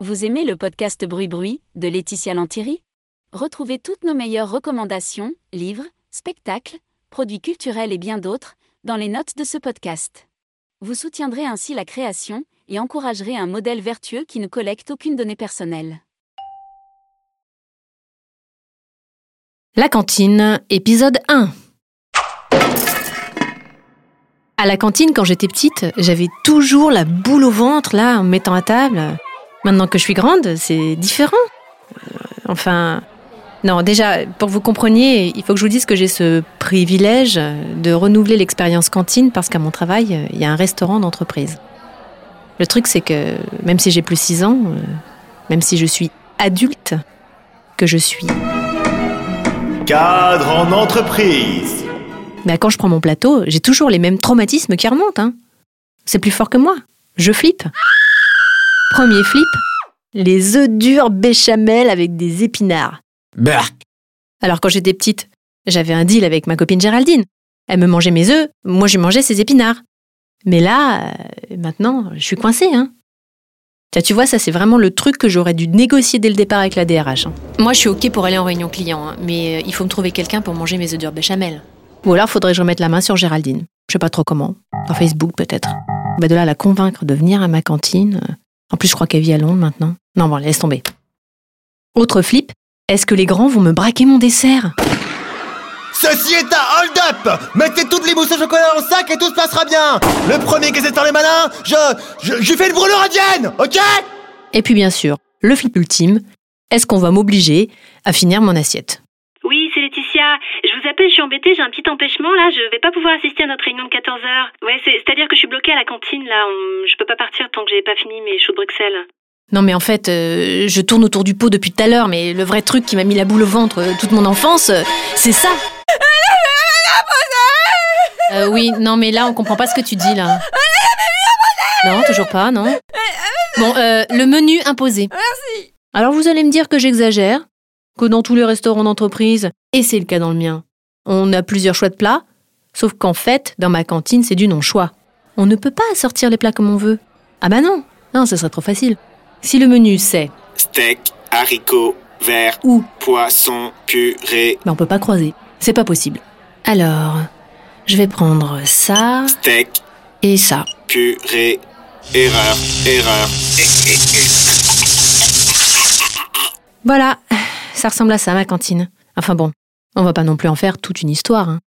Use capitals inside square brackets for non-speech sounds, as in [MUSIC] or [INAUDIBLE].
Vous aimez le podcast Bruit Bruit de Laetitia Lantieri Retrouvez toutes nos meilleures recommandations, livres, spectacles, produits culturels et bien d'autres dans les notes de ce podcast. Vous soutiendrez ainsi la création et encouragerez un modèle vertueux qui ne collecte aucune donnée personnelle. La cantine, épisode 1. À la cantine, quand j'étais petite, j'avais toujours la boule au ventre, là, en me mettant à table. Maintenant que je suis grande, c'est différent. Enfin, non, déjà, pour que vous compreniez, il faut que je vous dise que j'ai ce privilège de renouveler l'expérience cantine parce qu'à mon travail, il y a un restaurant d'entreprise. Le truc, c'est que même si j'ai plus 6 ans, euh, même si je suis adulte, que je suis Cadre en entreprise. Mais quand je prends mon plateau, j'ai toujours les mêmes traumatismes qui remontent. Hein. C'est plus fort que moi. Je flippe. Premier flip, les œufs durs béchamel avec des épinards. Berk. Alors quand j'étais petite, j'avais un deal avec ma copine Géraldine. Elle me mangeait mes œufs, moi je mangeais ses épinards. Mais là, euh, maintenant, je suis coincée. Hein. Tiens, tu vois, ça c'est vraiment le truc que j'aurais dû négocier dès le départ avec la DRH. hein. Moi je suis ok pour aller en réunion client, hein, mais euh, il faut me trouver quelqu'un pour manger mes œufs durs béchamel. Ou alors faudrait que je remette la main sur Géraldine. Je sais pas trop comment. Par Facebook peut-être. Bah de là à la convaincre de venir à ma cantine. euh, En plus je crois qu'elle vit à Londres maintenant. Non bon, laisse tomber. Autre flip, est-ce que les grands vont me braquer mon dessert? Ceci est un hold-up Mettez toutes les mousses au chocolat dans le sac et tout se passera bien Le premier qui faire les malins, je, je, je lui fais une brûlure indienne, ok? Et puis bien sûr, le flip ultime, est-ce qu'on va m'obliger à finir mon assiette? Je suis embêtée, j'ai un petit empêchement là, je vais pas pouvoir assister à notre réunion de 14h. Ouais, c'est- c'est-à-dire que je suis bloquée à la cantine là, on- je peux pas partir tant que j'ai pas fini mes choux de Bruxelles. Non mais en fait, euh, je tourne autour du pot depuis tout à l'heure, mais le vrai truc qui m'a mis la boule au ventre euh, toute mon enfance, euh, c'est ça [LAUGHS] Euh, Oui, non mais là on comprend pas ce que tu dis là. Non, toujours pas, non Bon, euh, le menu imposé. Merci Alors vous allez me dire que j'exagère, que dans tous les restaurants d'entreprise, et c'est le cas dans le mien, on a plusieurs choix de plats, sauf qu'en fait, dans ma cantine, c'est du non-choix. On ne peut pas sortir les plats comme on veut. Ah bah non, non, ce serait trop facile. Si le menu c'est Steak, haricots, verre, ou, poisson, purée, ben on peut pas croiser. C'est pas possible. Alors, je vais prendre ça steak, et ça. purée, erreur, erreur. Voilà, ça ressemble à ça ma cantine. Enfin bon, on va pas non plus en faire toute une histoire. hein.